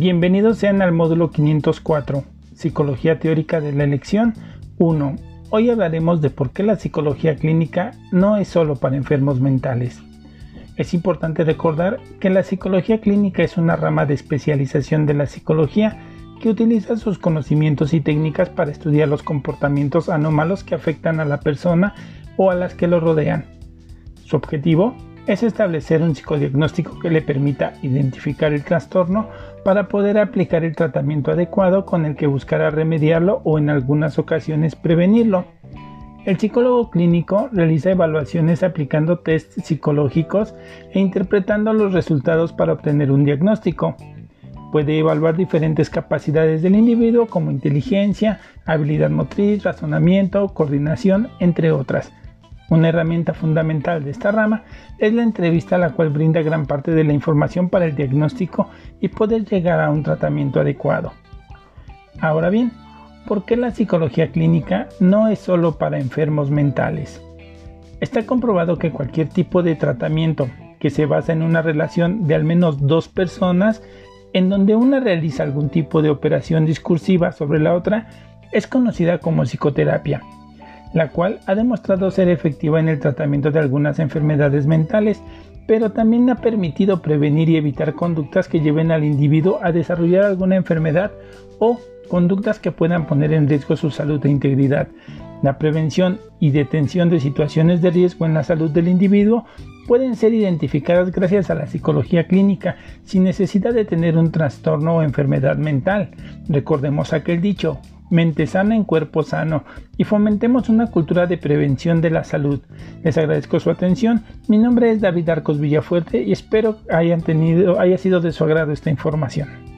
Bienvenidos sean al módulo 504, Psicología Teórica de la Elección 1. Hoy hablaremos de por qué la psicología clínica no es solo para enfermos mentales. Es importante recordar que la psicología clínica es una rama de especialización de la psicología que utiliza sus conocimientos y técnicas para estudiar los comportamientos anómalos que afectan a la persona o a las que lo rodean. Su objetivo es establecer un psicodiagnóstico que le permita identificar el trastorno para poder aplicar el tratamiento adecuado con el que buscará remediarlo o en algunas ocasiones prevenirlo. El psicólogo clínico realiza evaluaciones aplicando tests psicológicos e interpretando los resultados para obtener un diagnóstico. Puede evaluar diferentes capacidades del individuo como inteligencia, habilidad motriz, razonamiento, coordinación, entre otras una herramienta fundamental de esta rama es la entrevista la cual brinda gran parte de la información para el diagnóstico y poder llegar a un tratamiento adecuado. Ahora bien, ¿por qué la psicología clínica no es solo para enfermos mentales? Está comprobado que cualquier tipo de tratamiento que se basa en una relación de al menos dos personas en donde una realiza algún tipo de operación discursiva sobre la otra es conocida como psicoterapia la cual ha demostrado ser efectiva en el tratamiento de algunas enfermedades mentales, pero también ha permitido prevenir y evitar conductas que lleven al individuo a desarrollar alguna enfermedad o conductas que puedan poner en riesgo su salud e integridad. La prevención y detención de situaciones de riesgo en la salud del individuo pueden ser identificadas gracias a la psicología clínica sin necesidad de tener un trastorno o enfermedad mental. Recordemos aquel dicho, mente sana en cuerpo sano y fomentemos una cultura de prevención de la salud. Les agradezco su atención. Mi nombre es David Arcos Villafuerte y espero hayan tenido, haya sido de su agrado esta información.